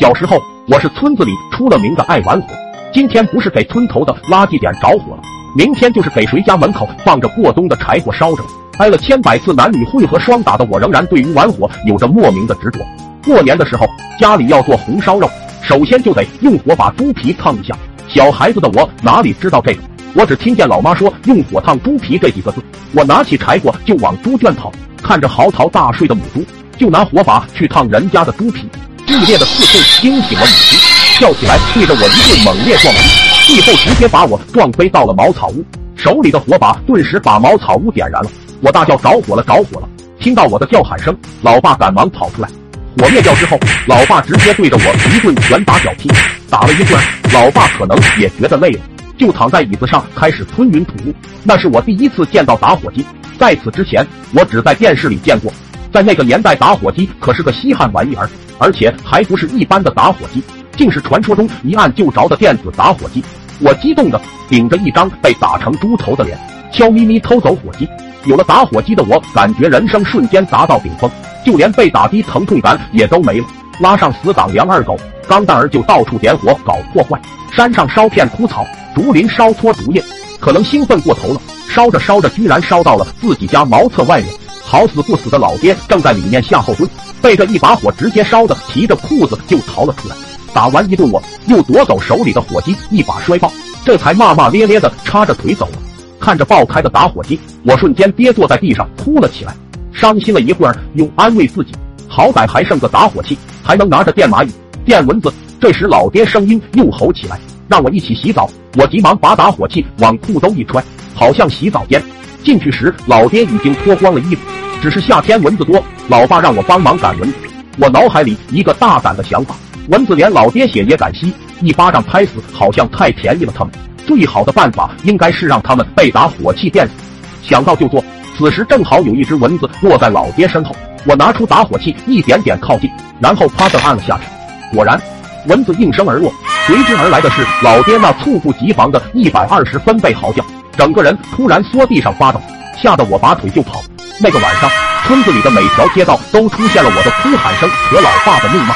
小时候，我是村子里出了名的爱玩火。今天不是给村头的垃圾点着火了，明天就是给谁家门口放着过冬的柴火烧着。挨了千百次男女混合双打的我，仍然对于玩火有着莫名的执着。过年的时候，家里要做红烧肉，首先就得用火把猪皮烫一下。小孩子的我哪里知道这个，我只听见老妈说用火烫猪皮这几个字。我拿起柴火就往猪圈跑，看着嚎啕大睡的母猪，就拿火把去烫人家的猪皮。剧烈的刺痛惊醒了母亲，跳起来对着我一顿猛烈撞击，最后直接把我撞飞到了茅草屋，手里的火把顿时把茅草屋点燃了。我大叫着火了，着火了！听到我的叫喊声，老爸赶忙跑出来。火灭掉之后，老爸直接对着我一顿拳打脚踢，打了一会，老爸可能也觉得累了，就躺在椅子上开始吞云吐雾。那是我第一次见到打火机，在此之前，我只在电视里见过。在那个年代，打火机可是个稀罕玩意儿。而且还不是一般的打火机，竟是传说中一按就着的电子打火机。我激动的顶着一张被打成猪头的脸，悄咪咪偷走火机。有了打火机的我，感觉人生瞬间达到顶峰，就连被打的疼痛感也都没了。拉上死党梁二狗，钢蛋儿就到处点火搞破坏。山上烧片枯草，竹林烧搓竹叶，可能兴奋过头了，烧着烧着居然烧到了自己家茅厕外面。好死不死的老爹正在里面下后蹲，被这一把火直接烧的提着裤子就逃了出来。打完一顿，我又夺走手里的火机，一把摔爆，这才骂骂咧咧的叉着腿走了。看着爆开的打火机，我瞬间跌坐在地上哭了起来，伤心了一会儿，又安慰自己，好歹还剩个打火器，还能拿着电蚂蚁、电蚊子。这时老爹声音又吼起来，让我一起洗澡。我急忙把打火器往裤兜一揣，跑向洗澡间。进去时，老爹已经脱光了衣服。只是夏天蚊子多，老爸让我帮忙赶蚊子。我脑海里一个大胆的想法：蚊子连老爹血也敢吸，一巴掌拍死好像太便宜了他们。最好的办法应该是让他们被打火器电死。想到就做。此时正好有一只蚊子落在老爹身后，我拿出打火器一点点靠近，然后啪的按了下去。果然，蚊子应声而落。随之而来的是老爹那猝不及防的一百二十分贝嚎叫，整个人突然缩地上发抖，吓得我拔腿就跑。那个晚上，村子里的每条街道都出现了我的哭喊声和老爸的怒骂。